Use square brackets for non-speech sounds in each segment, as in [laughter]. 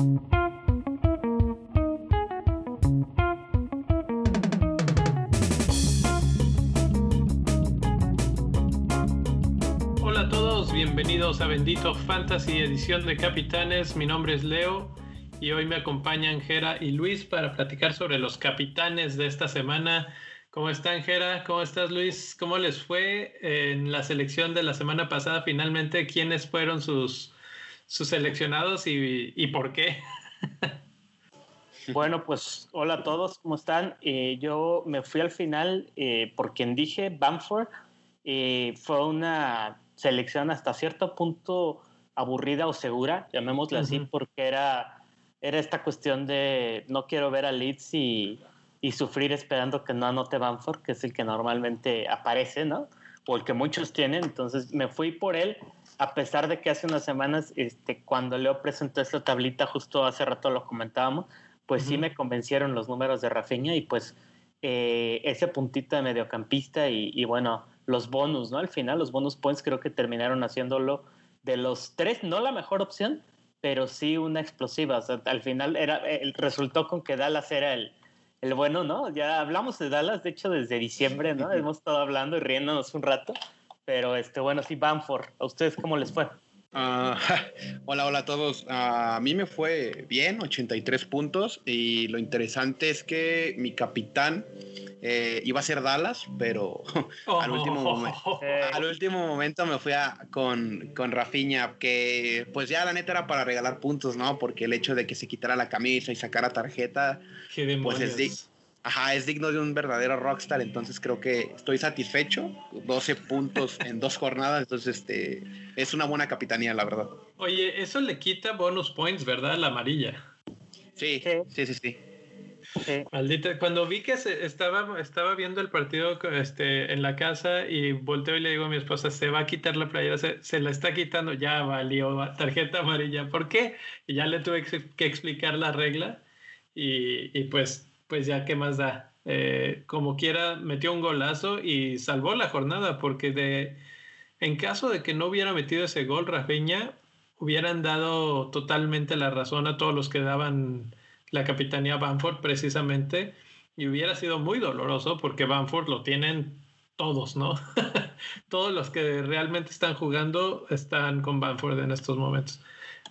Hola a todos, bienvenidos a Bendito Fantasy edición de Capitanes. Mi nombre es Leo y hoy me acompañan Jera y Luis para platicar sobre los capitanes de esta semana. ¿Cómo están, Jera? ¿Cómo estás, Luis? ¿Cómo les fue en la selección de la semana pasada? Finalmente, ¿quiénes fueron sus, sus seleccionados y, y por qué? [laughs] Bueno, pues hola a todos, ¿cómo están? Eh, yo me fui al final eh, por quien dije, Bamford. Eh, fue una selección hasta cierto punto aburrida o segura, llamémosla así, porque era, era esta cuestión de no quiero ver a Leeds y, y sufrir esperando que no anote Bamford, que es el que normalmente aparece, ¿no? O el que muchos tienen. Entonces me fui por él, a pesar de que hace unas semanas, este, cuando Leo presentó esta tablita, justo hace rato lo comentábamos, pues sí me convencieron los números de Rafinha y pues eh, ese puntito de mediocampista y, y, bueno, los bonus, ¿no? Al final los bonus points creo que terminaron haciéndolo de los tres, no la mejor opción, pero sí una explosiva. O sea, al final era, resultó con que Dallas era el, el bueno, ¿no? Ya hablamos de Dallas, de hecho, desde diciembre, ¿no? [laughs] Hemos estado hablando y riéndonos un rato. Pero, este, bueno, sí, Bamford, ¿a ustedes cómo les fue? Uh, [laughs] hola, hola a todos. Uh, a mí me fue bien, 83 puntos. Y lo interesante es que mi capitán eh, iba a ser Dallas, pero [laughs] oh, al, último momento, oh, oh, al último momento me fui a, con, con Rafinha, que pues ya la neta era para regalar puntos, ¿no? Porque el hecho de que se quitara la camisa y sacara tarjeta, pues es, Ajá, es digno de un verdadero rockstar, entonces creo que estoy satisfecho. 12 puntos en dos jornadas, entonces este es una buena capitanía, la verdad. Oye, eso le quita bonus points, ¿verdad? La amarilla. Sí, sí, sí, sí. sí. Maldita, cuando vi que se estaba, estaba viendo el partido este, en la casa y volteo y le digo a mi esposa, se va a quitar la playera, se, se la está quitando, ya valió tarjeta amarilla. ¿Por qué? Y ya le tuve que explicar la regla y, y pues pues ya qué más da. Eh, como quiera, metió un golazo y salvó la jornada, porque de, en caso de que no hubiera metido ese gol, Rafinha, hubieran dado totalmente la razón a todos los que daban la capitanía Banford precisamente, y hubiera sido muy doloroso porque Banford lo tienen todos, ¿no? [laughs] todos los que realmente están jugando están con Banford en estos momentos.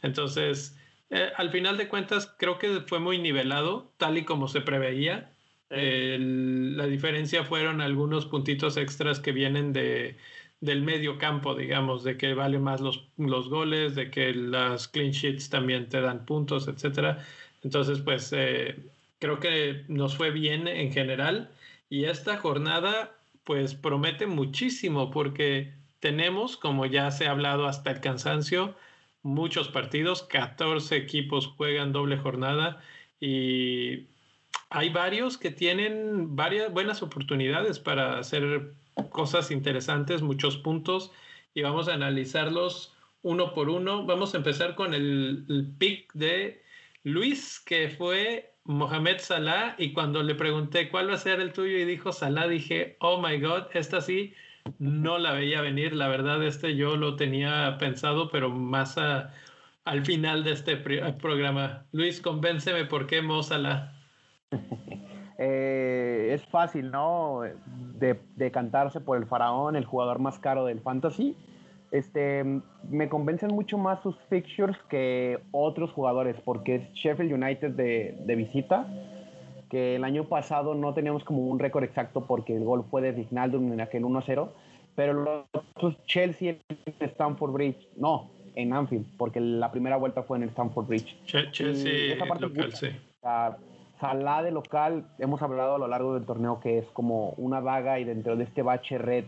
Entonces, eh, al final de cuentas, creo que fue muy nivelado, tal y como se preveía. la diferencia fueron algunos puntitos extras que vienen de, del medio campo, digamos, de que vale más los, los goles, de que las clean sheets también te dan puntos, etcétera. Entonces, pues eh, creo que nos fue bien en general y esta jornada, pues promete muchísimo porque tenemos, como ya se ha hablado hasta el cansancio, muchos partidos, 14 equipos juegan doble jornada y hay varios que tienen varias buenas oportunidades para hacer cosas interesantes, muchos puntos y vamos a analizarlos uno por uno. Vamos a empezar con el, pick de Luis, que fue Mohamed Salah y cuando le pregunté cuál va a ser el tuyo y dijo Salah, dije, oh my god, esta sí no la veía venir. La verdad, este yo lo tenía pensado, pero más al final de este programa. Luis, convénceme por qué Mozala. [laughs] eh, es fácil, ¿no? De, de, cantarse por el faraón, el jugador más caro del fantasy. Este, me convencen mucho más sus fixtures que otros jugadores, porque es Sheffield United de, de visita que el año pasado no teníamos como un récord exacto porque el gol fue de Vignaldum en aquel 1-0, pero los otros Chelsea en Stamford Bridge, no, en Anfield, porque la primera vuelta fue en el Stamford Bridge. Chelsea esa parte local, sí. Salah de local, hemos hablado a lo largo del torneo que es como una vaga y dentro de este bache red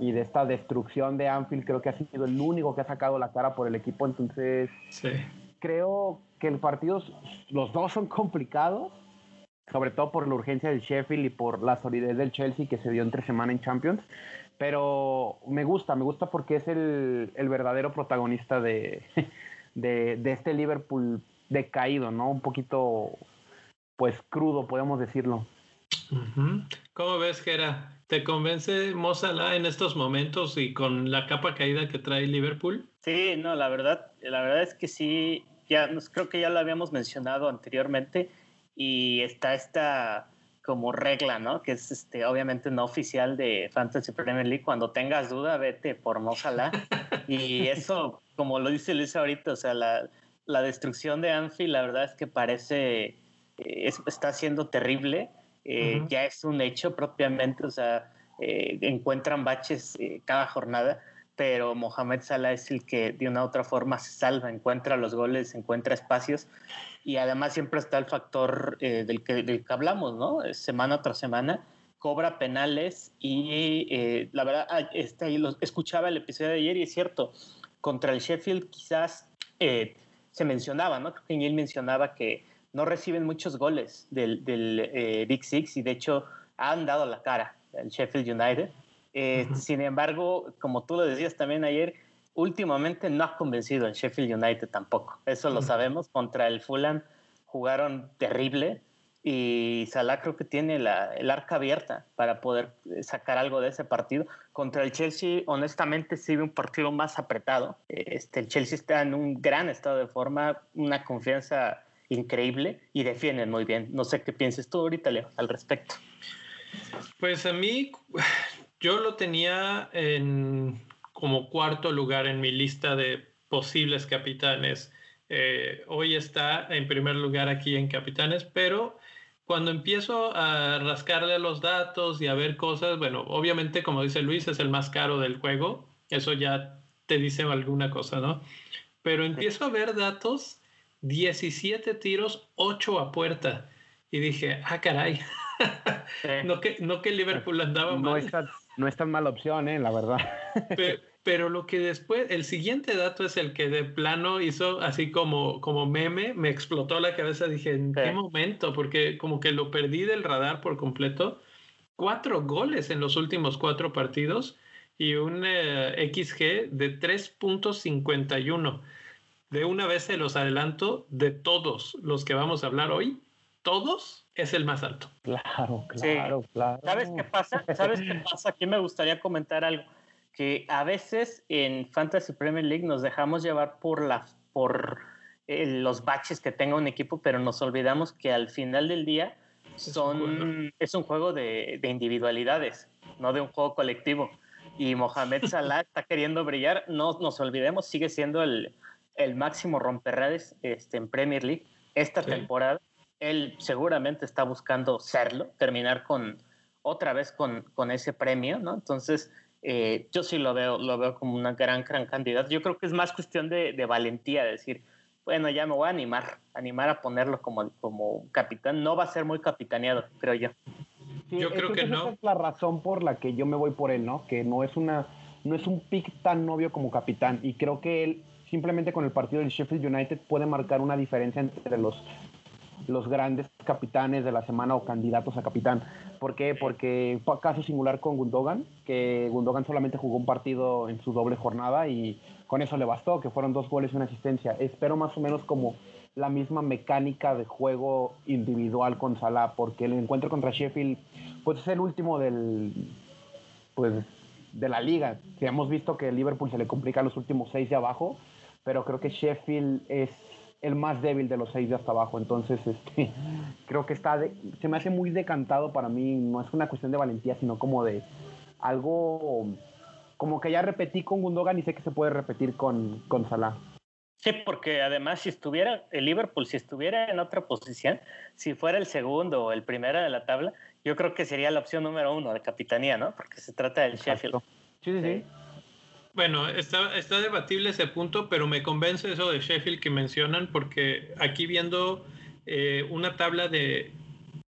y de esta destrucción de Anfield creo que ha sido el único que ha sacado la cara por el equipo, entonces sí. creo que el partido, los dos son complicados, sobre todo por la urgencia del Sheffield y por la solidez del Chelsea que se dio entre semana en Champions. Pero me gusta, me gusta porque es el, el verdadero protagonista de, [laughs] de, de, este Liverpool decaído, ¿no? Un poquito, pues, crudo, podemos decirlo. ¿Cómo ves, Gera? ¿Te convence Mozala en estos momentos y con la capa caída que trae Liverpool? Sí, no, la verdad, la verdad es que sí, ya creo que ya lo habíamos mencionado anteriormente y está esta como regla, ¿no? Que es este, obviamente no oficial de Fantasy Premier League. Cuando tengas duda, vete por Mo [laughs] Y eso, como lo dice Luis ahorita, o sea, la, la destrucción de Anfield, la verdad es que parece, eh, está siendo terrible. Eh, ya es un hecho propiamente, o sea, eh, encuentran baches cada jornada, pero Mohamed Salah es el que de una u otra forma se salva, encuentra los goles, encuentra espacios y además siempre está el factor eh, del, que, del que hablamos, ¿no? Semana tras semana cobra penales y eh, la verdad, ah, este, lo, escuchaba el episodio de ayer y es cierto, contra el Sheffield quizás eh, se mencionaba, ¿no? Creo que Neil mencionaba que no reciben muchos goles del, del Big Six y de hecho han dado la cara el Sheffield United. Sin embargo, como tú lo decías también ayer, últimamente no ha convencido en Sheffield United tampoco. Eso lo sabemos. Contra el Fulham jugaron terrible y Salah creo que tiene la, el arca abierta para poder eh, sacar algo de ese partido. Contra el Chelsea, honestamente, sí un partido más apretado. Este, el Chelsea está en un gran estado de forma, una confianza increíble y defienden muy bien. No sé qué pienses tú ahorita, Leo, al respecto. Pues a mí, yo lo tenía en como cuarto lugar en mi lista de posibles capitanes. Eh, hoy está en primer lugar aquí en capitanes, pero cuando empiezo a rascarle los datos y a ver cosas, bueno, obviamente como dice Luis, es el más caro del juego, eso ya te dice alguna cosa, ¿no? Pero empiezo a ver datos, 17 tiros, 8 a puerta. Y dije, ah, caray, [laughs] no, que, no que Liverpool andaba no mal. No es tan mala opción, ¿eh? la verdad. [laughs] Pero lo que después, el siguiente dato es el que de plano hizo así como, como meme, me explotó la cabeza, dije, ¿en qué momento? Porque como que lo perdí del radar por completo. Cuatro goles en los últimos cuatro partidos y un eh, XG de 3.51. De una vez se los adelanto, de todos los que vamos a hablar hoy, todos es el más alto. Claro, claro, claro. ¿Sabes qué pasa? [laughs] ¿Sabes qué pasa? Aquí me gustaría comentar algo que a veces en Fantasy Premier League nos dejamos llevar por, la, por eh, los baches que tenga un equipo, pero nos olvidamos que al final del día son, es un juego de, individualidades, no de un juego colectivo. Y Mohamed [laughs] Salah está queriendo brillar, no nos olvidemos, sigue siendo el, el máximo romperredes este, en Premier League esta temporada. Él seguramente está buscando serlo, terminar con otra vez con, con ese premio, ¿no? Entonces, eh, yo sí lo veo, lo veo como una gran, gran candidata. Yo creo que es más cuestión de, de valentía, decir, bueno, ya me voy a animar, animar a ponerlo como, como capitán. No va a ser muy capitaneado, creo yo. yo creo que no. Esa es la razón por la que yo me voy por él, ¿no? Que no es una, no es un pick tan novio como capitán. Y creo que él, simplemente con el partido del Sheffield United, puede marcar una diferencia entre los los grandes capitanes de la semana o candidatos a capitán. ¿Por qué? Porque fue caso singular con Gundogan, que Gundogan solamente jugó un partido en su doble jornada y con eso le bastó, que fueron dos goles y una asistencia. Espero más o menos como la misma mecánica de juego individual con Salah, porque el encuentro contra Sheffield pues es el último del pues de la liga. Si hemos visto que Liverpool se le complica los últimos seis de abajo, pero creo que Sheffield es el más débil de los seis de hasta abajo. Entonces, este, [laughs] creo que está se me hace muy decantado para mí. No es una cuestión de valentía, sino como de algo como que ya repetí con Gundogan y sé que se puede repetir con, con Salah. Sí, porque además si estuviera el Liverpool, si estuviera en otra posición, si fuera el segundo o el primero de la tabla, yo creo que sería la opción número uno de capitanía, ¿no? Porque se trata del Sheffield. Sí, sí, sí. Bueno, está, está debatible ese punto, pero me convence eso de Sheffield que mencionan, porque aquí viendo eh, una tabla de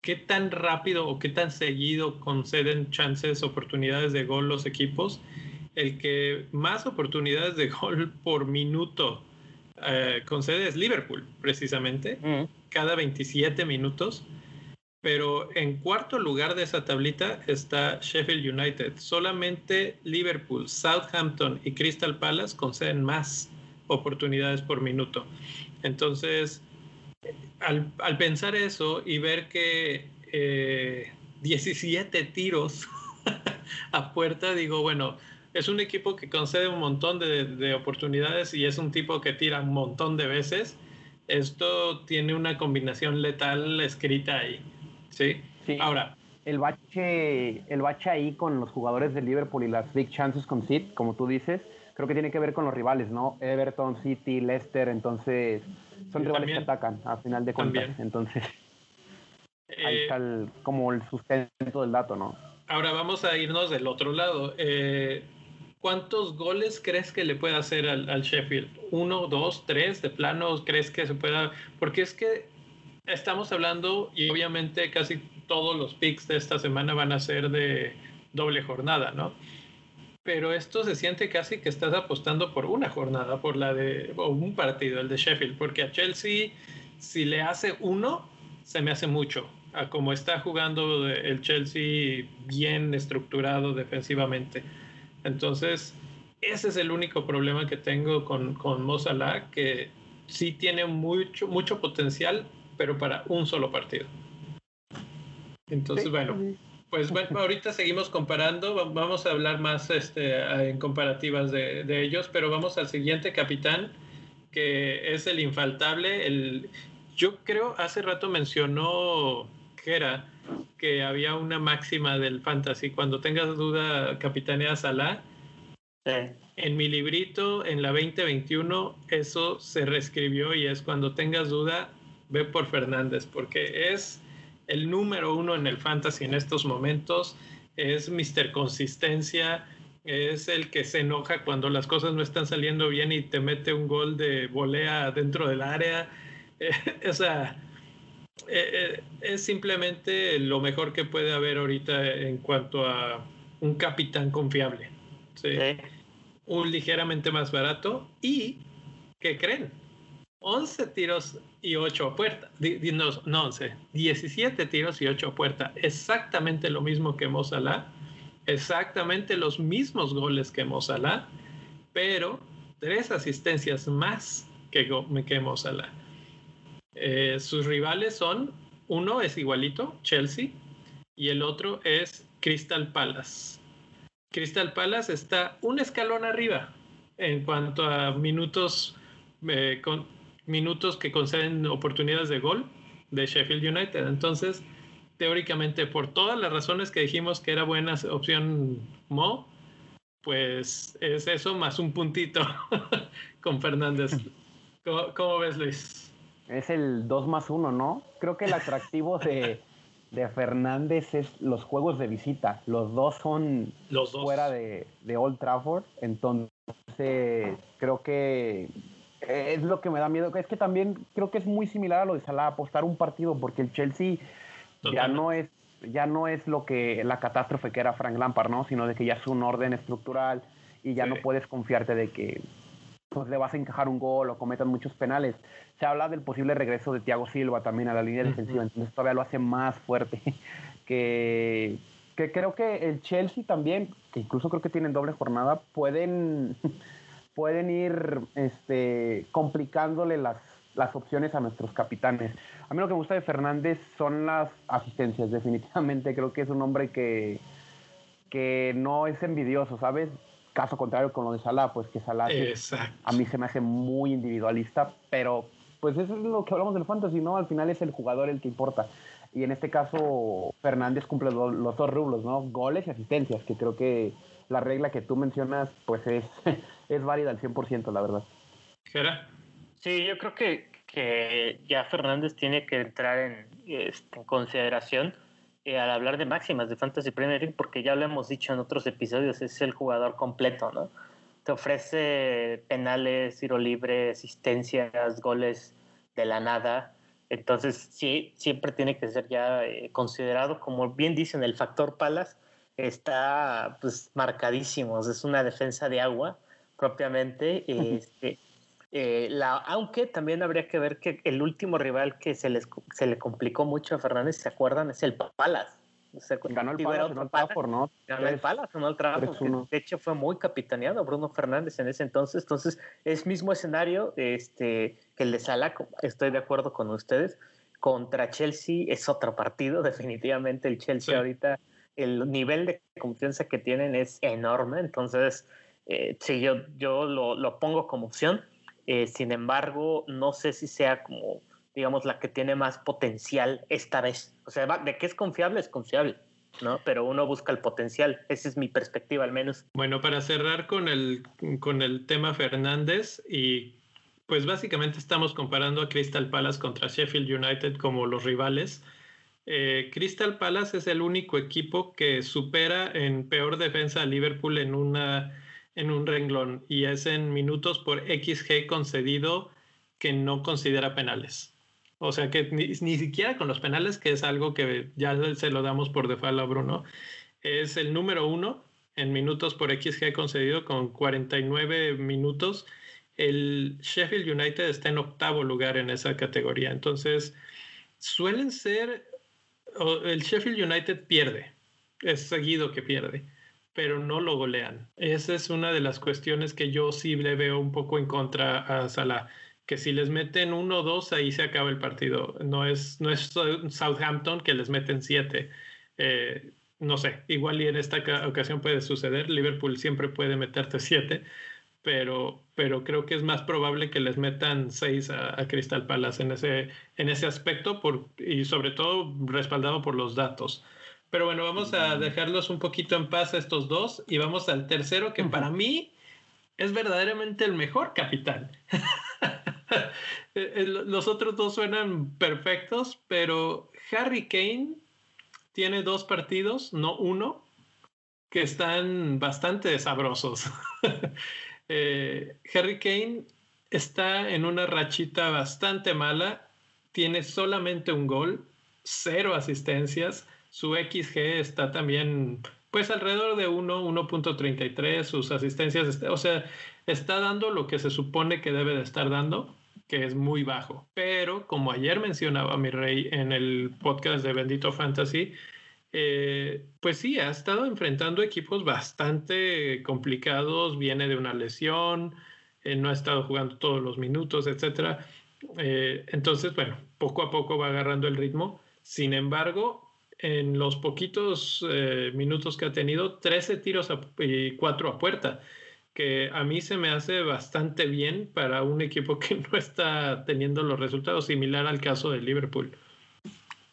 qué tan rápido o qué tan seguido conceden chances, oportunidades de gol los equipos, el que más oportunidades de gol por minuto eh, concede es Liverpool, precisamente, mm. cada 27 minutos. Pero en cuarto lugar de esa tablita está Sheffield United. Solamente Liverpool, Southampton y Crystal Palace conceden más oportunidades por minuto. Entonces, al, pensar eso y ver que 17 eh, tiros [laughs] a puerta, digo, bueno, es un equipo que concede un montón de, de, oportunidades y es un tipo que tira un montón de veces esto tiene una combinación letal escrita ahí. ¿Sí? Sí. Ahora. El bache, el bache ahí con los jugadores de Liverpool y las big chances con City, como tú dices, creo que tiene que ver con los rivales, ¿no? Everton, City, Leicester, entonces son rivales que atacan a final de cuentas. Entonces, ahí eh, está como el sustento del dato, ¿no? Ahora vamos a irnos del otro lado. Eh, ¿Cuántos goles crees que le puede hacer al, al, Sheffield? ¿Uno, dos, tres? ¿De plano crees que se pueda? Porque es que estamos hablando y obviamente casi todos los picks de esta semana van a ser de doble jornada, ¿no? Pero esto se siente casi que estás apostando por una jornada, por la de o un partido, el de Sheffield, porque a Chelsea si le hace uno, se me hace mucho. A como está jugando el Chelsea bien estructurado defensivamente. Entonces, ese es el único problema que tengo con, con Mo que sí tiene mucho, mucho potencial, pero para un solo partido. Entonces, bueno, pues bueno, ahorita seguimos comparando, vamos a hablar más este, en comparativas de, de, ellos, pero vamos al siguiente capitán, que es el infaltable. El, yo creo, hace rato mencionó Gera que había una máxima del fantasy, cuando tengas duda, capitanea Salah. Sí. En mi librito, en la 2021, eso se reescribió y es cuando tengas duda, ve por Fernández, porque es el número uno en el fantasy en estos momentos, es Mr. Consistencia, es el que se enoja cuando las cosas no están saliendo bien y te mete un gol de volea dentro del área. [laughs] o sea, eh, eh, es simplemente lo mejor que puede haber ahorita en cuanto a un capitán confiable. ¿sí? Un ligeramente más barato y, ¿qué creen? 11 tiros y 8 a puerta. No, no 11, 17 tiros y 8 a puerta. Exactamente lo mismo que Mozalá. Exactamente los mismos goles que Mozalá. Pero tres asistencias más que, que. Eh, sus rivales son, uno es igualito, Chelsea, y el otro es Crystal Palace. Crystal Palace está un escalón arriba en cuanto a minutos eh, con, minutos que conceden oportunidades de gol de Sheffield United. Entonces, teóricamente, por todas las razones que dijimos que era buena opción Mo, pues es eso más un puntito [laughs] con Fernández. ¿Cómo, ves, Luis? Es el 2 más 1, ¿no? Creo que el atractivo de, de, Fernández es los juegos de visita. Los dos son los fuera de, de Old Trafford. Entonces, creo que es lo que me da miedo. Es que también creo que es muy similar a lo de Salah, apostar un partido, porque el Chelsea ya no es ya no es lo que la catástrofe que era Frank Lampard, ¿no? Sino de que ya es un orden estructural y ya no puedes confiarte de que pues, le vas a encajar un gol o cometan muchos penales. Se habla del posible regreso de Thiago Silva también a la línea defensiva, entonces todavía lo hace más fuerte. [laughs] que, que creo que el Chelsea también, que incluso creo que tienen doble jornada, pueden [laughs] pueden ir este, complicándole las, las opciones a nuestros capitanes. A mí lo que me gusta de Fernández son las asistencias, [laughs] definitivamente. Creo que es un hombre que, que no es envidioso, ¿sabes? Caso contrario con lo de Salah, pues que Salah a mí se me hace muy individualista, pero pues eso es lo que hablamos del fantasy, ¿no? Al final es el jugador el que importa. Y en este caso, Fernández cumple los dos rublos, ¿no? Goles y asistencias, que creo que la regla que tú mencionas, pues es, [laughs] es válida al 100%, la verdad. ¿Qué Sí, yo creo que, que ya Fernández tiene que entrar en, este, consideración eh, al hablar de máximas de Fantasy Premier League, porque ya lo hemos dicho en otros episodios, es el jugador completo, ¿no? Te ofrece penales, tiro libre, asistencias, goles de la nada. Entonces, sí, siempre tiene que ser ya eh, considerado, como bien dicen, el factor Palas está pues marcadísimo, es una defensa de agua propiamente. Este, eh, la, aunque también habría que ver que el último rival que se, les, se le complicó mucho a Fernández, ¿se acuerdan? Es el Palas. Ganó el Palas, no el Trafford, ¿no? Ganó el Palas, no el Trafford. De hecho, fue muy capitaneado Bruno Fernández en ese entonces. Entonces, es mismo escenario este, que el de Salah, estoy de acuerdo con ustedes. Contra Chelsea es otro partido, [laughs] definitivamente el Chelsea ahorita el nivel de confianza que tienen es enorme, entonces eh, sí, yo, yo lo, lo, pongo como opción. Eh, sin embargo, no sé si sea como, digamos, la que tiene más potencial esta vez. O sea, de que es confiable, es confiable. ¿no? Pero uno busca el potencial. Esa es mi perspectiva al menos. Bueno, para cerrar con el, con el tema Fernández y pues básicamente estamos comparando a Crystal Palace contra Sheffield United como los rivales. Eh, Crystal Palace es el único equipo que supera en peor defensa a Liverpool en, una, en un renglón y es en minutos por XG concedido que no considera penales. O sea que ni, siquiera con los penales, que es algo que ya se lo damos por default a Bruno, es el número uno en minutos por XG concedido con 49 minutos. El Sheffield United está en octavo lugar en esa categoría. Entonces, suelen ser, el Sheffield United pierde, es seguido que pierde, pero no lo golean. Esa es una de las cuestiones que yo sí le veo un poco en contra a Salah que si les meten uno o dos, ahí se acaba el partido. No es, no es Southampton que les meten siete. Eh, no sé, igual y en esta ocasión puede suceder. Liverpool siempre puede meterte siete, pero, pero creo que es más probable que les metan seis a, Crystal Palace en ese, en ese aspecto por, y sobre todo respaldado por los datos. Pero bueno, vamos a dejarlos un poquito en paz a estos dos y vamos al tercero que para mí es verdaderamente el mejor capitán. [laughs] Eh, eh, los otros dos suenan perfectos, pero Harry Kane tiene dos partidos, no uno, que están bastante sabrosos. [laughs] Eh, Harry Kane está en una rachita bastante mala, tiene solamente un gol, cero asistencias, su XG está también pues alrededor de 1, 1.33, sus asistencias, o sea, está dando lo que se supone que debe de estar dando que es muy bajo. Pero como ayer mencionaba mi rey en el podcast de Bendito Fantasy, eh, pues sí, ha estado enfrentando equipos bastante complicados, viene de una lesión, eh, no ha estado jugando todos los minutos, etc. Eh, entonces, bueno, poco a poco va agarrando el ritmo. Sin embargo, en los poquitos minutos que ha tenido, 13 tiros y 4 a puerta que a mí se me hace bastante bien para un equipo [laughs] que no está teniendo los resultados similar al caso de Liverpool.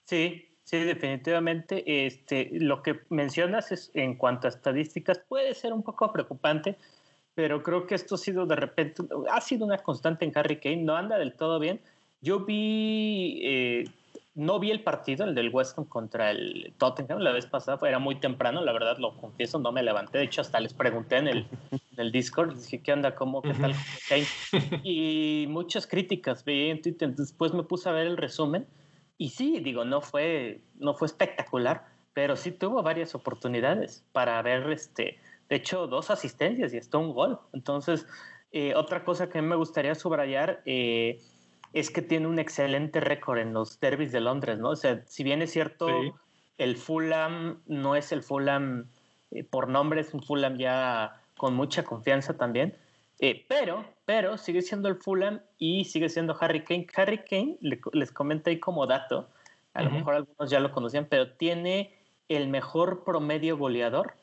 Sí, sí, definitivamente. Este, lo que mencionas es, en cuanto a estadísticas puede ser un poco preocupante, pero creo que esto ha sido de repente, ha sido una constante en Harry Kane, no anda del todo bien. Yo vi eh, no vi el partido, el del West Ham contra el Tottenham la vez pasada, era muy temprano, la verdad lo confieso, no me levanté, de hecho hasta les pregunté en el, [laughs] en el Discord, dije, ¿qué onda? ¿Cómo? ¿Qué tal? Y muchas críticas vi en Twitter, después me puse a ver el resumen y sí, digo, no fue, no fue espectacular, pero sí tuvo varias oportunidades para ver, este, de hecho, dos asistencias y hasta un gol. Entonces, eh, otra cosa que me gustaría subrayar, eh, es que tiene un excelente récord en los derbis de Londres, ¿no? O sea, si bien es cierto, el Fulham no es el Fulham eh, por nombre, es un Fulham ya con mucha confianza también, eh, pero, pero sigue siendo el Fulham y sigue siendo Harry Kane. Harry Kane, les comento ahí como dato, a lo mejor algunos ya lo conocían, pero tiene el mejor promedio goleador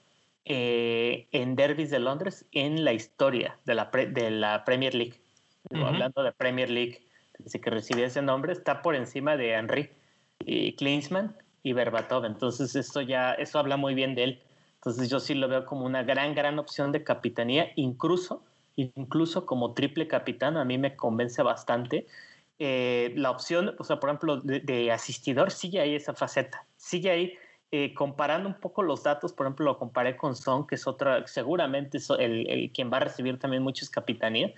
eh, en derbis de Londres en la historia de la, de la Premier League. Hablando de Premier League desde que recibió ese nombre, está por encima de Henry y Klinsmann y Berbatov. Entonces, esto ya, eso habla muy bien de él. Entonces, yo sí lo veo como una gran, gran opción de capitanía, incluso, incluso como triple capitán, a mí me convence bastante. Eh, la opción, o sea, por ejemplo, de, asistidor, sigue ahí esa faceta, sigue ahí. Eh, comparando un poco los datos, por ejemplo, lo comparé con Son, que es otra, seguramente es el, quien va a recibir también muchas capitanías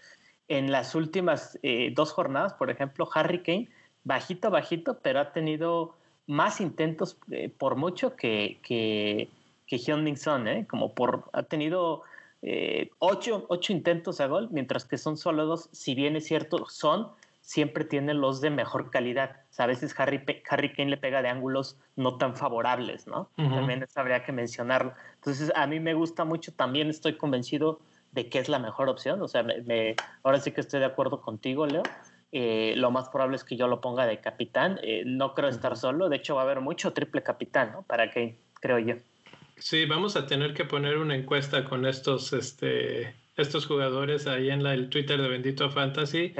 en las últimas eh, dos jornadas, por ejemplo, Harry Kane, bajito, bajito, pero ha tenido más intentos eh, por mucho que, que, que Hyun Son, como por, ha tenido eh, ocho, ocho, intentos a gol, mientras que son solo dos, si bien es cierto, Son siempre tiene los de mejor calidad. a veces Harry, Harry Kane le pega de ángulos no tan favorables, ¿no? También eso habría que mencionarlo. Entonces, a mí me gusta mucho, también estoy convencido de qué es la mejor opción. O sea, me, ahora sí que estoy de acuerdo contigo, Leo. Eh, lo más probable es que yo lo ponga de capitán. Eh, no creo estar solo. De hecho, va a haber mucho triple capitán, ¿no? Para que, creo yo. Sí, vamos a tener que poner una encuesta con estos este, estos jugadores ahí en la, el Twitter de Bendito Fantasy.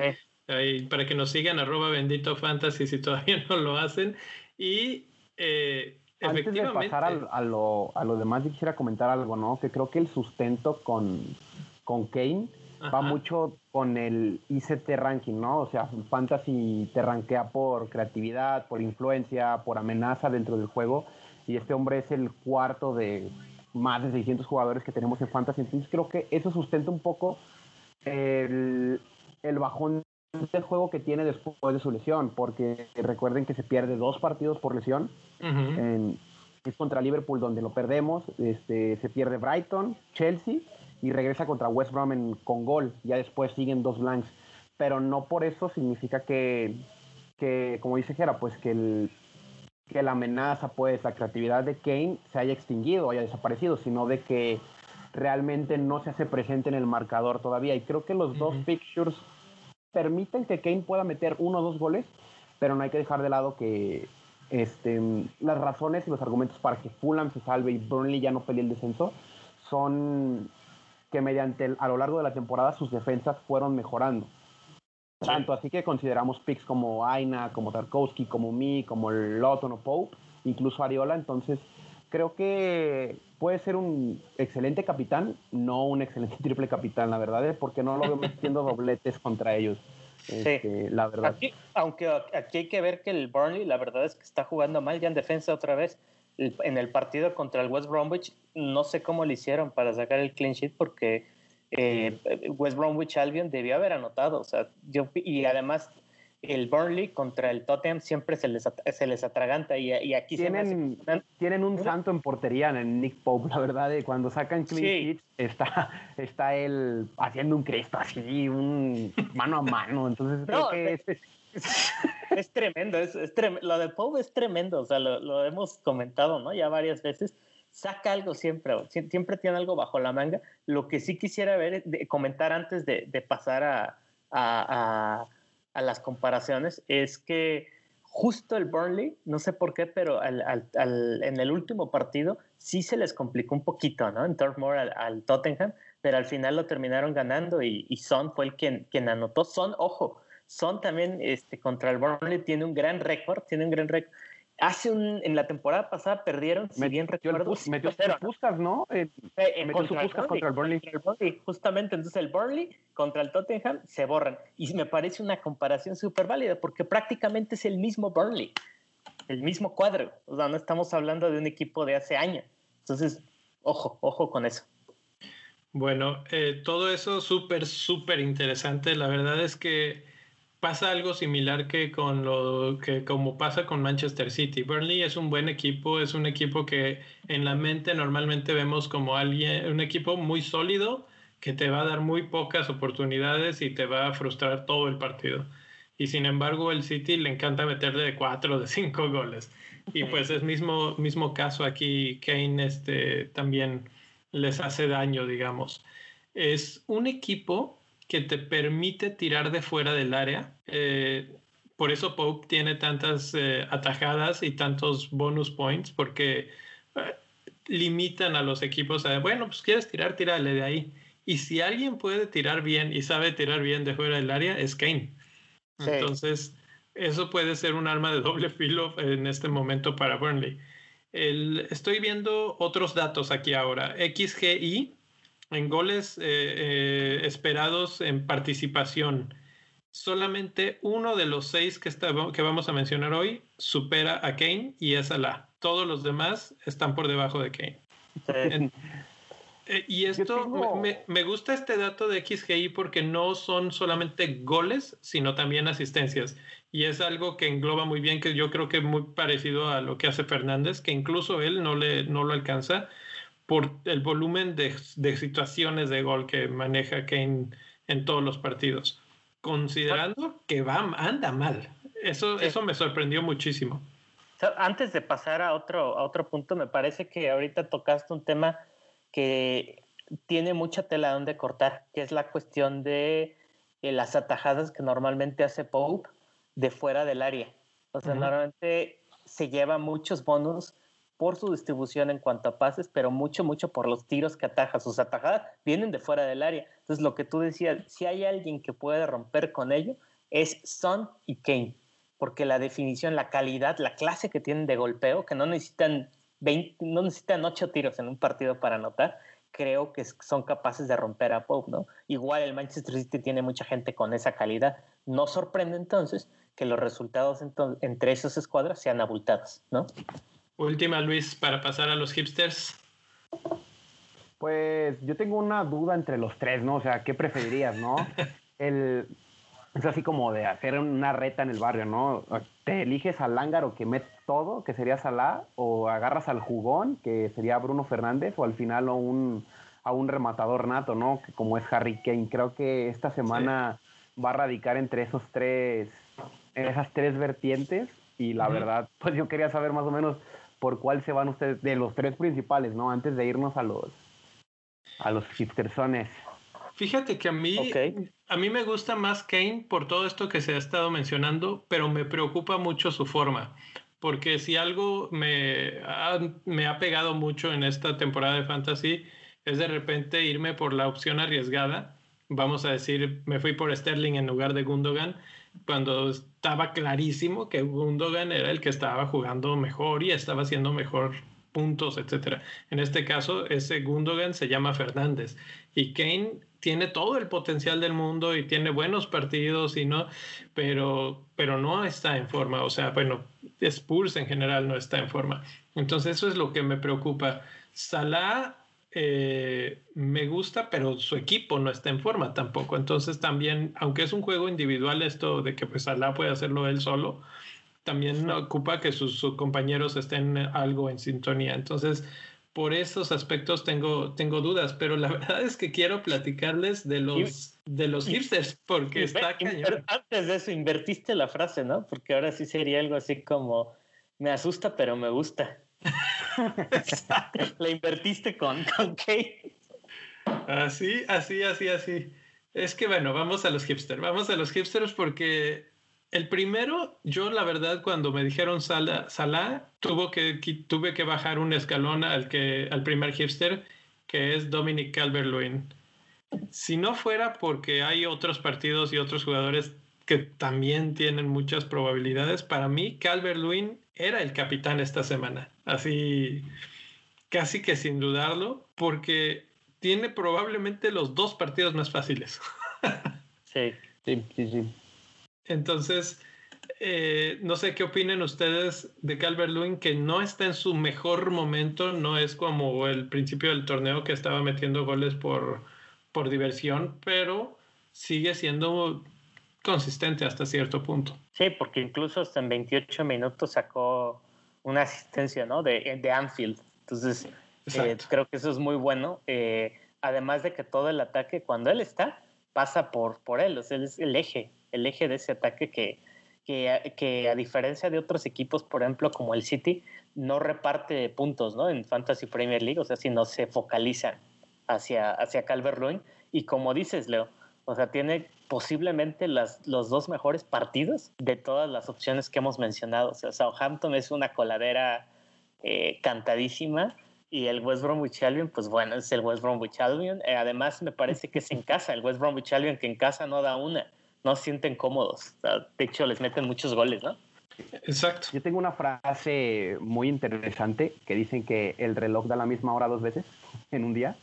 Ahí, para que nos sigan, arroba Bendito Fantasy si todavía [laughs] no lo hacen. Y eh, Antes de pasar a, lo, a lo demás, yo quisiera comentar algo, ¿no? Que creo que el sustento con, con Kane va mucho con el ICT ranking, ¿no? O sea, Fantasy te rankea por creatividad, por influencia, por amenaza dentro del juego. Y este hombre es el cuarto de más de 600 jugadores que tenemos en Fantasy. Entonces creo que eso sustenta un poco el, el bajón del juego que tiene después de su lesión, porque recuerden que se pierde dos partidos por lesión. es contra Liverpool donde lo perdemos, este, se pierde Brighton, Chelsea y regresa contra West Brom con gol. Ya después siguen dos blanks. Pero no por eso significa que, que como dice Gera, pues que, el, que la amenaza, pues la creatividad de Kane se haya extinguido haya desaparecido, sino de que realmente no se hace presente en el marcador todavía. Y creo que los dos fixtures permiten que Kane pueda meter uno o dos goles, pero no hay que dejar de lado que este, las razones y los argumentos para que Fulham se salve y Burnley ya no pelee el descenso son que mediante a lo largo de la temporada sus defensas fueron mejorando. Tanto así que consideramos picks como Aina, como Tarkovsky, como Mi, como Lotton o Pope, incluso Ariola. Entonces, creo que puede ser un excelente capitán, no un excelente [laughs] triple capitán, la verdad, es porque no lo veo metiendo [laughs] dobletes contra ellos. Este, la verdad. aunque aquí hay que ver que el Burnley, la verdad es que está jugando mal ya en defensa otra vez en el partido contra el West Bromwich, no sé cómo le hicieron para sacar el clean sheet porque eh, West Bromwich Albion debió haber anotado. O sea, yo, y además el Burnley contra el Tottenham siempre se les, se les atraganta y, y aquí tienen, tienen un santo en portería en Nick Pope, la verdad, de cuando sacan clean está, está él haciendo un cresto así, un mano a mano. Entonces creo que este es tremendo, es, lo de Poe es tremendo, o sea, lo, hemos comentado, ¿no? Ya varias veces. Saca algo siempre, siempre tiene algo bajo la manga. Lo que sí quisiera ver, de, comentar antes de, pasar a, a, las comparaciones, es que justo el Burnley, no sé por qué, pero en el último partido sí se les complicó un poquito, ¿no? En Turf Moor al, Tottenham, pero al final lo terminaron ganando y, Son fue el quien, quien anotó. Son, ojo, son también este, contra el Burnley, tiene un gran récord, tiene un gran récord. Hace un, en la temporada pasada perdieron, si bien recuerdo. metió sus Puskas, ¿no? Eh, eh, contra, el contra, el Burnley. Justamente, entonces el Burnley contra el Tottenham se borran. Y me parece una comparación súper válida porque prácticamente es el mismo Burnley, el mismo cuadro. O sea, no estamos hablando de un equipo de hace años. Entonces, ojo, ojo con eso. Bueno, eh, todo eso súper, súper interesante. La verdad es que pasa algo similar que con lo que como pasa con Manchester City. Burnley es un buen equipo, es un equipo que en la mente normalmente vemos como alguien, un equipo muy sólido que te va a dar muy pocas oportunidades y te va a frustrar todo el partido. Y sin embargo, el City le encanta meterle de cuatro, de cinco goles. Y pues es mismo, mismo caso aquí, Kane este, también les hace daño, digamos. Es un equipo que te permite tirar de fuera del área. Eh, por eso Pope tiene tantas eh, atajadas y tantos bonus points, porque eh, limitan a los equipos a, bueno, pues quieres tirar, tírale de ahí. Y si alguien puede tirar bien y sabe tirar bien de fuera del área, es Kane. Entonces, eso puede ser un arma de doble filo en este momento para Burnley. estoy viendo otros datos aquí ahora. XGI en goles eh, eh, esperados en participación. Solamente uno de los seis que, que vamos a mencionar hoy supera a Kane y es Salah. Todos los demás están por debajo de Kane. Eh, y esto, me, me, gusta este dato de XGI porque no son solamente goles, sino también asistencias. Y es algo que engloba muy bien, que yo creo que es muy parecido a lo que hace Fernández, que incluso él no, le, no lo alcanza por el volumen de, situaciones de gol que maneja Kane en todos los partidos, considerando que va, anda mal. Eso, eso me sorprendió muchísimo. Antes de pasar a otro, a otro punto, me parece que ahorita tocaste un tema que tiene mucha tela donde cortar, que es la cuestión de eh, las atajadas que normalmente hace Pope de fuera del área. O sea, normalmente se lleva muchos bonus por su distribución en cuanto a pases, pero mucho, mucho por los tiros que ataja. Sus atajadas vienen de fuera del área. Entonces, lo que tú decías, si hay alguien que puede romper con ello, es Son y Kane, porque la definición, la calidad, la clase que tienen de golpeo, que no necesitan 20, no necesitan 8 tiros en un partido para anotar, creo que son capaces de romper a Pope, ¿no? Igual el Manchester City tiene mucha gente con esa calidad. No sorprende entonces que los resultados entre esas escuadras sean abultados, ¿no? Última, Luis, para pasar a los hipsters. Pues yo tengo una duda entre los tres, ¿no? O sea, ¿qué preferirías, no? [laughs] El, es así como de hacer una reta en el barrio, ¿no? Te eliges al lángaro que mete todo, que sería Salah, o agarras al jugón, que sería Bruno Fernández, o al final a un, a un rematador nato, ¿no? Que como es Harry Kane. Creo que esta semana va a radicar entre esos tres, esas tres vertientes, y la verdad, pues yo quería saber más o menos por cuál se van ustedes, de los tres principales, ¿no? Antes de irnos a los, a los hipstersones. Fíjate que a mí, a mí me gusta más Kane por todo esto que se ha estado mencionando, pero me preocupa mucho su forma. Porque si algo me ha, me ha pegado mucho en esta temporada de Fantasy es de repente irme por la opción arriesgada. Vamos a decir, me fui por Sterling en lugar de Gundogan, cuando estaba clarísimo que Gundogan era el que estaba jugando mejor y estaba haciendo mejor puntos, etcétera. En este caso, ese Gundogan se llama Fernández y Kane tiene todo el potencial del mundo y tiene buenos partidos y no, pero, pero no está en forma. O sea, bueno, Spurs en general no está en forma. Entonces eso es lo que me preocupa. Salah eh, me gusta, pero su equipo no está en forma tampoco. Entonces también, aunque es un juego individual esto de que pues Salah puede hacerlo él solo, también ocupa que sus, sus compañeros estén algo en sintonía. Entonces, por esos aspectos tengo, tengo dudas, pero la [laughs] verdad es que quiero platicarles de los, de los hipsters, porque está cañón. Antes de eso, invertiste la frase, ¿no? Porque ahora sí sería algo así como, me asusta, pero me gusta. [laughs] [laughs] la invertiste con, con Kate. Así, así, así, así. Es que bueno, vamos a los hipsters, vamos a los hipsters porque el primero, yo la verdad, cuando me dijeron Salah, Salah tuvo que, tuve que bajar un escalón al, que, al primer hipster, que es Dominic Calvert-Lewin. Si no fuera porque hay otros partidos y otros jugadores que también tienen muchas probabilidades, para mí Calvert-Lewin era el capitán esta semana. Así, casi que sin dudarlo, porque tiene probablemente los dos partidos más fáciles. [laughs] sí, sí, sí, sí. Entonces, eh, no sé qué opinen ustedes de Calvert Lewin, que no está en su mejor momento, no es como el principio del torneo que estaba metiendo goles por, por diversión, pero sigue siendo consistente hasta cierto punto. Sí, porque incluso hasta en 28 minutos sacó una asistencia ¿no? de, de Anfield. Entonces, eh, creo que eso es muy bueno. Eh, además de que todo el ataque, cuando él está, pasa por, por él, o sea, él es el eje el eje de ese ataque que, que, a diferencia de otros equipos, por ejemplo, como el City, no reparte puntos ¿no? en Fantasy Premier League, o sea, sino se focalizan hacia, hacia Calvert-Lewin. Y como dices, Leo, o sea, tiene posiblemente las, los dos mejores partidos de todas las opciones que hemos mencionado. O sea, Southampton es una coladera eh, cantadísima y el West Bromwich Albion, pues bueno, es el West Bromwich Albion. Eh, además, me parece que es en casa, el West Bromwich Albion que en casa no da una no se sienten cómodos. de hecho, les meten muchos goles, ¿no? Exacto. Yo tengo una frase muy interesante que dicen que el reloj da la misma hora dos veces [laughs] en un día.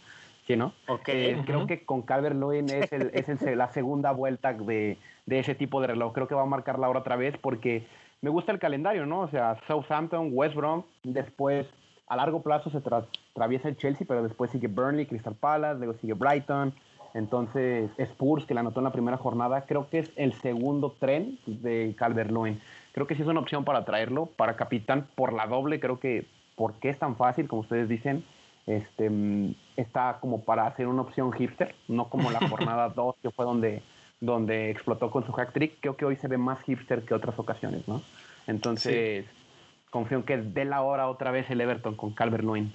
¿Sí, no? Okay. Eh, creo que con Calvert Lewin es, el, es la segunda vuelta de, de, ese tipo de reloj. Creo que va a marcar la hora otra vez porque me gusta el calendario, ¿no? O sea, Southampton, West Brom, después a largo plazo se atraviesa el Chelsea, pero después sigue Burnley, Crystal Palace, luego sigue Brighton, entonces, Spurs, que la anotó en la primera jornada, creo que es el segundo tren de Calvert-Lewin. Creo que sí es una opción para traerlo, para capitán por la doble. Creo que, porque es tan fácil, como ustedes dicen, este, está como para hacer una opción hipster, no como la [laughs] jornada 2, que fue donde, donde explotó con su hack trick. Creo que hoy se ve más hipster que otras ocasiones, ¿no? Entonces, confío en que dé la hora otra vez el Everton con Calvert-Lewin.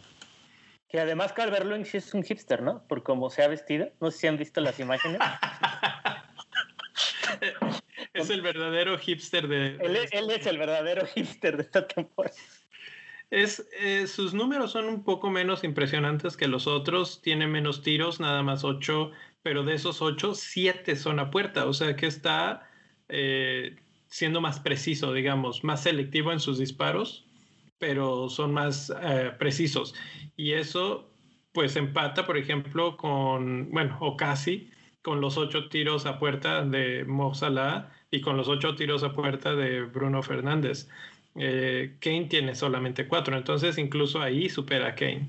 Que además Calvert Lewin sí es un hipster, ¿no? Por cómo se ha vestido. No sé si han visto las imágenes. [laughs] es el verdadero hipster de... Él, es el verdadero hipster de esta temporada. Es, eh, sus números son un poco menos impresionantes que los otros. Tiene menos tiros, nada más ocho, pero de esos ocho, siete son a puerta. O sea que está eh, siendo más preciso, digamos, más selectivo en sus disparos, pero son más eh, precisos. Y eso, pues, empata, por ejemplo, con, bueno, o casi, con los ocho tiros a puerta de Mo Salah y con los ocho tiros a puerta de Bruno Fernández. Eh, Kane tiene solamente cuatro, entonces incluso ahí supera a Kane.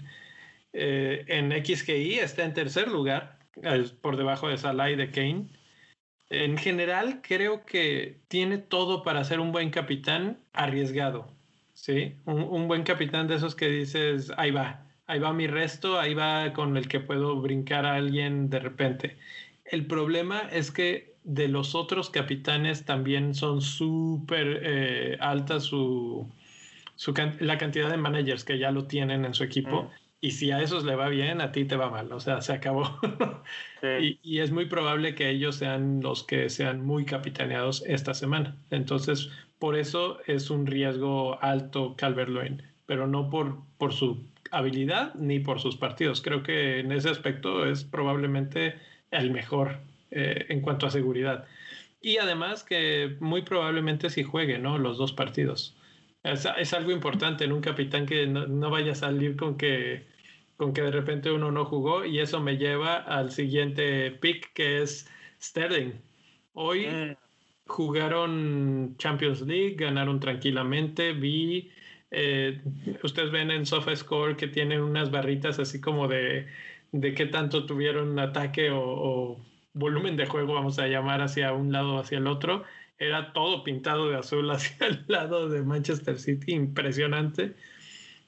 Eh, en XGI está en tercer lugar, por debajo de Salah y de Kane. En general, creo que tiene todo para ser un buen capitán arriesgado. ¿sí? Un, buen capitán de esos que dices, ahí va, ahí va mi resto, ahí va con el que puedo brincar a alguien de repente. El problema es que de los otros capitanes también son súper eh, altas su, su, la cantidad de managers que ya lo tienen en su equipo. Mm. Y si a esos le va bien, a ti te va mal. O sea, se acabó. [laughs] y, y, es muy probable que ellos sean los que sean muy capitaneados esta semana. Entonces, por eso es un riesgo alto Calvert-Lewin, pero no por, por su habilidad ni por sus partidos. Creo que en ese aspecto es probablemente el mejor eh, en cuanto a seguridad. Y además que muy probablemente si juegue, ¿no? Los dos partidos. Es, es algo importante en un capitán que no, no, vaya a salir con que, con que de repente uno no jugó y eso me lleva al siguiente pick que es Sterling. Hoy mm. jugaron Champions League, ganaron tranquilamente, vi... Eh, ustedes ven en SofaScore que tienen unas barritas así como de, de qué tanto tuvieron ataque o, o volumen de juego, vamos a llamar, hacia un lado o hacia el otro. Era todo pintado de azul [laughs] hacia el lado de Manchester City, impresionante.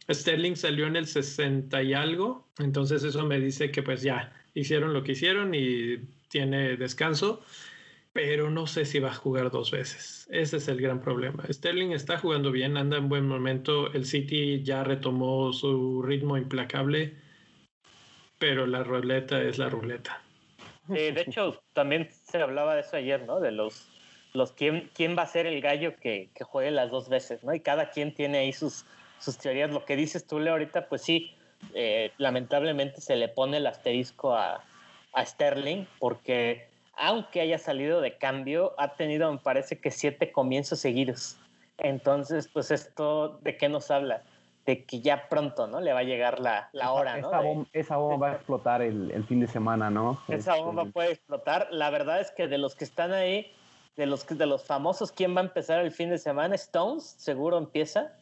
Sterling salió en el 60 y algo, entonces eso me dice que pues ya hicieron lo que hicieron y tiene descanso, pero no sé si va a jugar dos veces. Ese es el gran problema. Sterling está jugando bien, anda en buen momento, el City ya retomó su ritmo implacable, pero la ruleta es la ruleta. De hecho, también se hablaba de eso ayer, ¿no? De los, los quién, quién va a ser el gallo que, que, juegue las dos veces, ¿no? Y cada quien tiene ahí sus, sus teorías. Lo que dices tú, Leo, ahorita, pues sí, eh, lamentablemente se le pone el asterisco a, a Sterling, porque aunque haya salido de cambio, ha tenido, me parece que siete comienzos seguidos. Entonces, pues esto, ¿de qué nos habla? de que ya pronto, ¿no? Le va a llegar la, la hora, esa, ¿no? Bomba, esa bomba va a explotar el, el, fin de semana, ¿no? Esa este, bomba puede explotar. La verdad es que de los que están ahí, de los, de los famosos, ¿quién va a empezar el fin de semana? Stones, seguro empieza.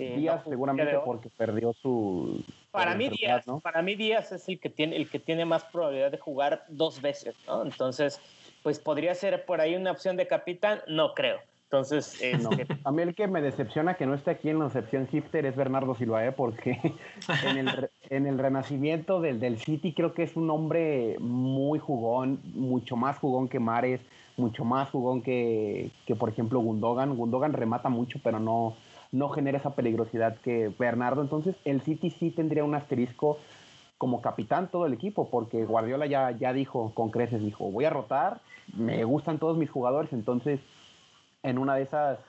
Eh, Díaz, no, seguramente porque perdió su... Para mí Díaz, ¿no? para mí Díaz es el que, tiene, el que tiene más probabilidad de jugar dos veces, ¿no? Entonces, pues podría ser por ahí una opción de capitán, no creo. Entonces, eh, no. a mí el que me decepciona que no esté aquí en la excepción hipster es Bernardo Silva, ¿eh? porque [laughs] en el, en el renacimiento del, del, City creo que es un hombre muy jugón, mucho más jugón que Mares, mucho más jugón que, que, por ejemplo, Gundogan. Gundogan remata mucho, pero no, no genera esa peligrosidad que Bernardo. Entonces, el City sí tendría un asterisco como capitán todo el equipo, porque Guardiola ya, ya dijo con creces, dijo, voy a rotar, me gustan todos mis jugadores, entonces en una de esas,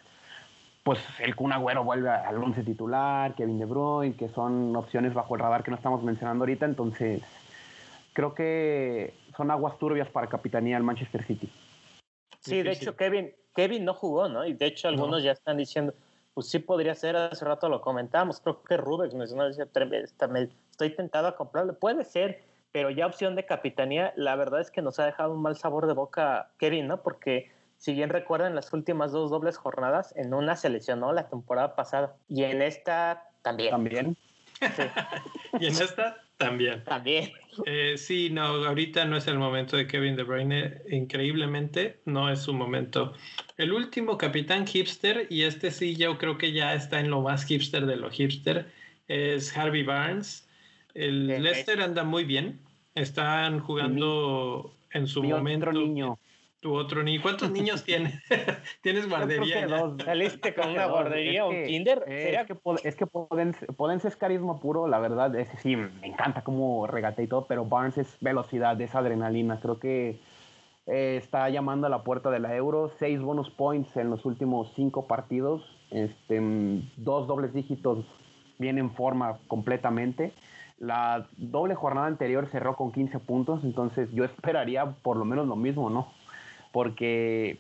pues el Kun Agüero vuelve al once titular, Kevin De Bruyne, que son opciones bajo el radar que no estamos mencionando ahorita, entonces creo que son aguas turbias para capitanía del Manchester City. Sí, de hecho Kevin, Kevin no jugó, ¿no? Y de hecho algunos no. ya están diciendo, pues sí podría ser, hace rato lo comentamos, creo que Rubens mencionó, estoy tentado a comprarlo, puede ser, pero ya opción de capitanía, la verdad es que nos ha dejado un mal sabor de boca Kevin, ¿no? Porque si bien recuerdan las últimas dos dobles jornadas, en una se lesionó la temporada pasada y en esta también. También. Sí. [laughs] y en esta también. También. Eh, sí, no, ahorita no es el momento de Kevin De Bruyne. Increíblemente, no es su momento. El último capitán hipster, y este sí yo creo que ya está en lo más hipster de lo hipster, es Harvey Barnes. El Leicester anda muy bien. Están jugando en su Mi momento. Otro niño tu otro niño. ¿Cuántos niños tienes? [laughs] ¿Tienes guardería? Dos. ¿Saliste con una guardería o un kinder? ¿Sería? Es que, es que Podense es carisma puro, la verdad. Es, sí, me encanta cómo regate y todo, pero Barnes es velocidad, es adrenalina. Creo que eh, está llamando a la puerta de la Euro. Seis bonus points en los últimos cinco partidos. Este, dos dobles dígitos viene en forma completamente. La doble jornada anterior cerró con 15 puntos, entonces yo esperaría por lo menos lo mismo, ¿no? Porque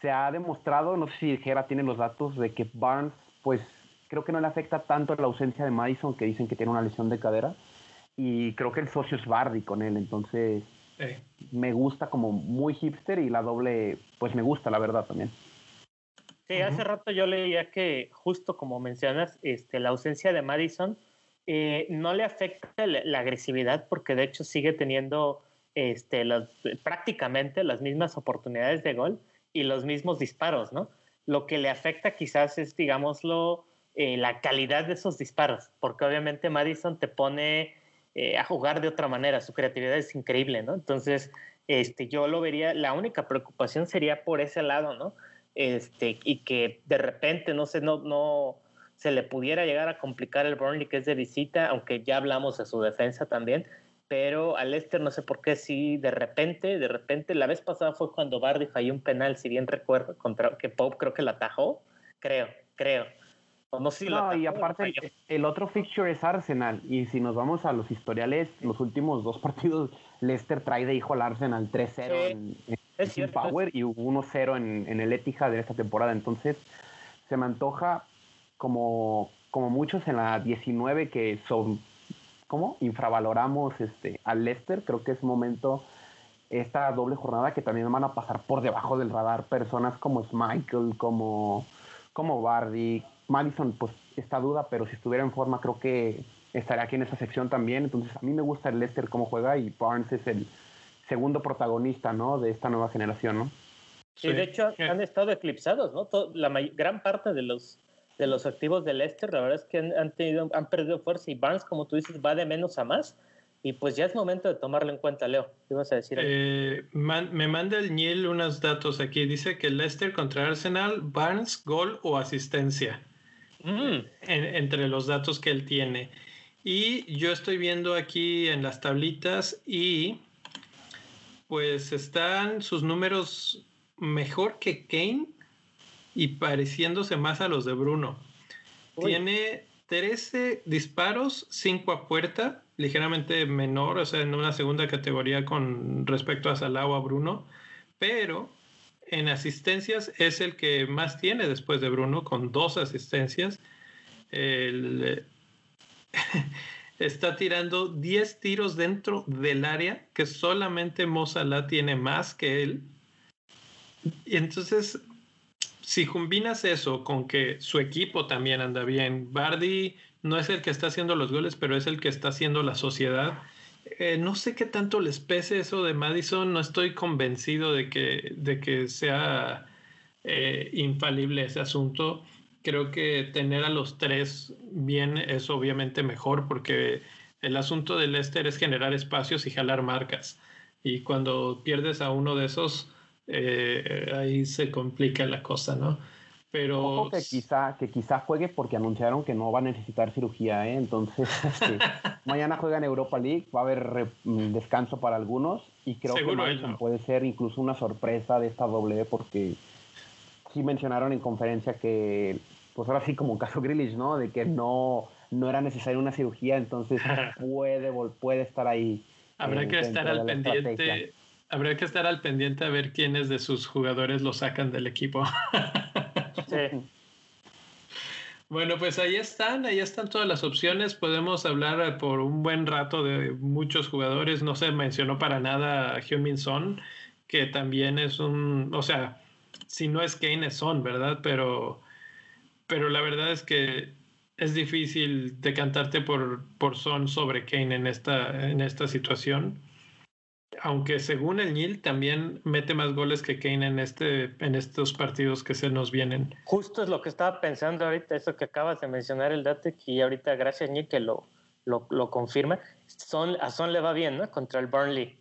se ha demostrado, no sé si Jera tiene los datos, de que Barnes, pues creo que no le afecta tanto la ausencia de Madison, que dicen que tiene una lesión de cadera, y creo que el socio es Bardi con él, entonces me gusta como muy hipster y la doble, pues me gusta, la verdad también. Sí, hace rato yo leía que justo como mencionas, este, la ausencia de Madison eh, no le afecta la, agresividad porque de hecho sigue teniendo este, prácticamente las mismas oportunidades de gol y los mismos disparos, ¿no? Lo que le afecta quizás es, digámoslo, eh, la calidad de esos disparos, porque obviamente Madison te pone eh, a jugar de otra manera, su creatividad es increíble, ¿no? Entonces, este, yo lo vería, la única preocupación sería por ese lado, ¿no? Este, y que de repente, no sé, no, no se le pudiera llegar a complicar el Burnley que es de visita, aunque ya hablamos de su defensa también, pero al Leicester no sé por qué sí, de repente, de repente, la vez pasada fue cuando Bardi falló un penal, si bien recuerdo, contra que Pope creo que la atajó, creo, creo. no, si no y aparte el otro fixture es Arsenal y si nos vamos a los historiales, los últimos dos [laughs] partidos Leicester trae de hijo al Arsenal 3-0 en, en Power y 1-0 en, en, el Etihad de esta temporada, entonces se me antoja como, como muchos en la 19 que son ¿cómo? Infravaloramos este, al Leicester. Creo que es momento esta doble jornada que también van a pasar por debajo del radar personas como Michael, como, como Bardi, Madison, pues esta duda, pero si estuviera en forma creo que estaría aquí en esa sección también. Entonces a mí me gusta el Leicester cómo juega y Barnes es el segundo protagonista, ¿no? De esta nueva generación, ¿no? Sí, de hecho han estado eclipsados, ¿no? la gran parte de los de los activos del Leicester, la verdad es que han, tenido, han perdido fuerza y Barnes, como tú dices, va de menos a más. Y pues ya es momento de tomarlo en cuenta, Leo. ¿Qué vas a decir? Eh, me manda el Niel unos datos aquí. Dice que Leicester contra Arsenal, Barnes, gol o asistencia. Mm. entre los datos que él tiene. Y yo estoy viendo aquí en las tablitas y pues están sus números mejor que Kane y pareciéndose más a los de Bruno. Tiene 13 disparos, 5 a puerta, ligeramente menor, o sea, en una segunda categoría con respecto a Salah o a Bruno, pero en asistencias es el que más tiene después de Bruno, con dos asistencias. [laughs] está tirando 10 tiros dentro del área, que solamente Mo Salah tiene más que él. Y entonces si combinas eso con que su equipo también anda bien, Bardi no es el que está haciendo los goles, pero es el que está haciendo la sociedad. Eh, no sé qué tanto les pese eso de Madison, no estoy convencido de que, de que sea eh, infalible ese asunto. Creo que tener a los tres bien es obviamente mejor porque el asunto del Leicester es generar espacios y jalar marcas. Y cuando pierdes a uno de esos, eh, ahí se complica la cosa, ¿no? Pero que quizá que quizá juegue porque anunciaron que no va a necesitar cirugía, ¿eh? entonces este, [laughs] mañana juega en Europa League, va a haber mm, descanso para algunos y creo que puede ser incluso una sorpresa de esta doble porque sí mencionaron en conferencia que pues ahora sí como un caso Grealish, ¿no? De que no no era necesaria una cirugía, entonces [laughs] puede puede estar ahí. Habrá que estar al pendiente Habría que estar al pendiente a ver quiénes de sus jugadores lo sacan del equipo. [laughs] sí. Bueno, pues ahí están, ahí están todas las opciones. Podemos hablar por un buen rato de muchos jugadores. No se mencionó para nada a Hyun Son, que también es un, o sea, si no es Kane es Son, ¿verdad? Pero, pero la verdad es que es difícil decantarte por, por Son sobre Kane en esta, en esta situación aunque según el Nil también mete más goles que Kane en, este, en estos partidos que se nos vienen. Justo es lo que estaba pensando ahorita, eso que acabas de mencionar, el Date, y ahorita gracias Nil que lo, lo, confirma. Son, a Son le va bien, ¿no? Contra el Burnley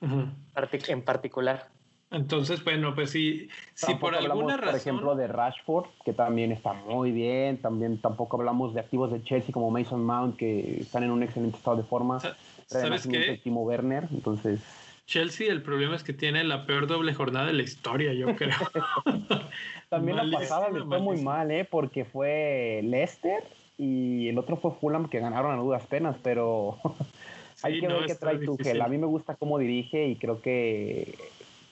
en particular. Entonces, bueno, pues sí, si por alguna razón... Por ejemplo, de Rashford, que también está muy bien, también tampoco hablamos de activos de Chelsea como Mason Mount, que están en un excelente estado de forma. ¿Sabes qué? Timo Werner, entonces... Chelsea el problema es que tiene la peor doble jornada de la historia, yo creo. [laughs] También la pasada le fue muy mal, ¿eh? Porque fue Leicester y el otro fue Fulham que ganaron a dudas penas, pero [laughs] hay que ver qué trae Tuchel. A mí me gusta cómo dirige y creo que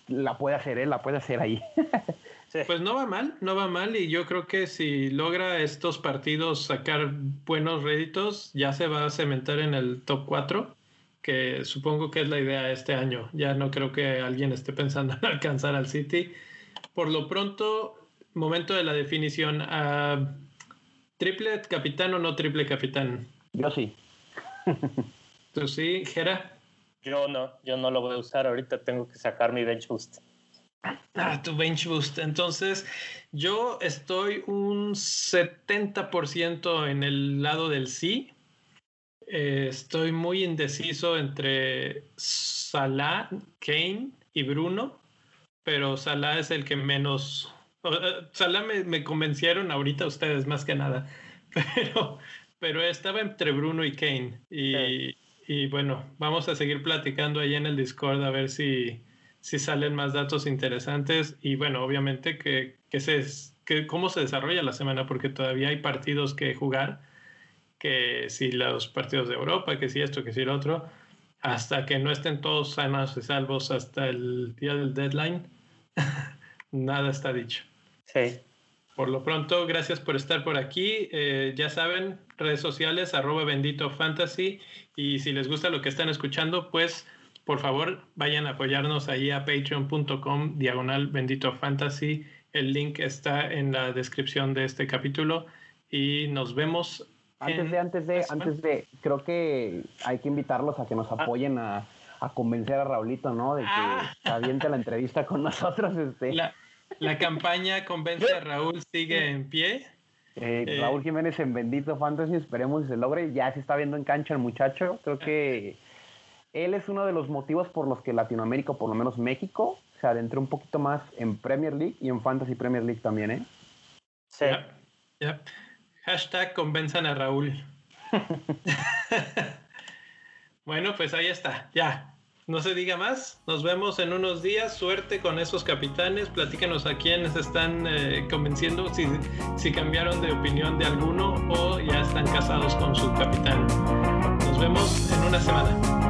la puede hacer él, la puede hacer ahí. [laughs] Pues no va mal, no va mal y yo creo que si logra estos partidos sacar buenos réditos, ya se va a cementar en el top 4, que supongo que es la idea este año. Ya no creo que alguien esté pensando [laughs] en alcanzar al City. Por lo pronto, momento de la definición. Uh, ¿Triple capitán o no triple capitán? Yo sí. ¿Tú sí, Jera? Yo no, yo no lo voy a usar. Ahorita tengo que sacar mi bench boost. Ah, tu bench boost. Entonces, yo estoy un 70% en el lado del sí. Eh, estoy muy indeciso entre Salah, Kane y Bruno, pero Salah es el que menos. Salah me, me convencieron ahorita ustedes más que nada, [laughs] pero, pero estaba entre Bruno y Kane. Y, y bueno, vamos a seguir platicando ahí en el Discord a ver si, si salen más datos interesantes y bueno, obviamente que, que, se, que cómo se desarrolla la semana, porque todavía hay partidos que jugar, que si los partidos de Europa, que si esto, que si el otro, hasta que no estén todos sanos y salvos hasta el día del deadline, [laughs] nada está dicho. Sí. Por lo pronto, gracias por estar por aquí. Eh, ya saben, redes sociales, arroba bendito fantasy. Y si les gusta lo que están escuchando, pues por favor vayan a apoyarnos ahí a patreon.com diagonal bendito fantasy. El link está en la descripción de este capítulo y nos vemos. Antes de, antes de, antes de, creo que hay que invitarlos a que nos ah. apoyen a, convencer a Raulito, ¿no? De que ah. aviente la entrevista con nosotros. Este. La, la campaña Convence a Raúl sigue en pie. Eh, eh, Raúl Jiménez en Bendito Fantasy, esperemos que se logre. Ya se está viendo en cancha el muchacho. Creo que él es uno de los motivos por los que Latinoamérica, o por lo menos México, se adentró un poquito más en Premier League y en Fantasy Premier League también, ¿eh? Sí. Hashtag convenzan a Raúl. [laughs] bueno, pues ahí está, ya. No se diga más. Nos vemos en unos días. Suerte con esos capitanes. Platícanos a quiénes están eh, convenciendo, si, si cambiaron de opinión de alguno o ya están casados con su capitán. Nos vemos en una semana.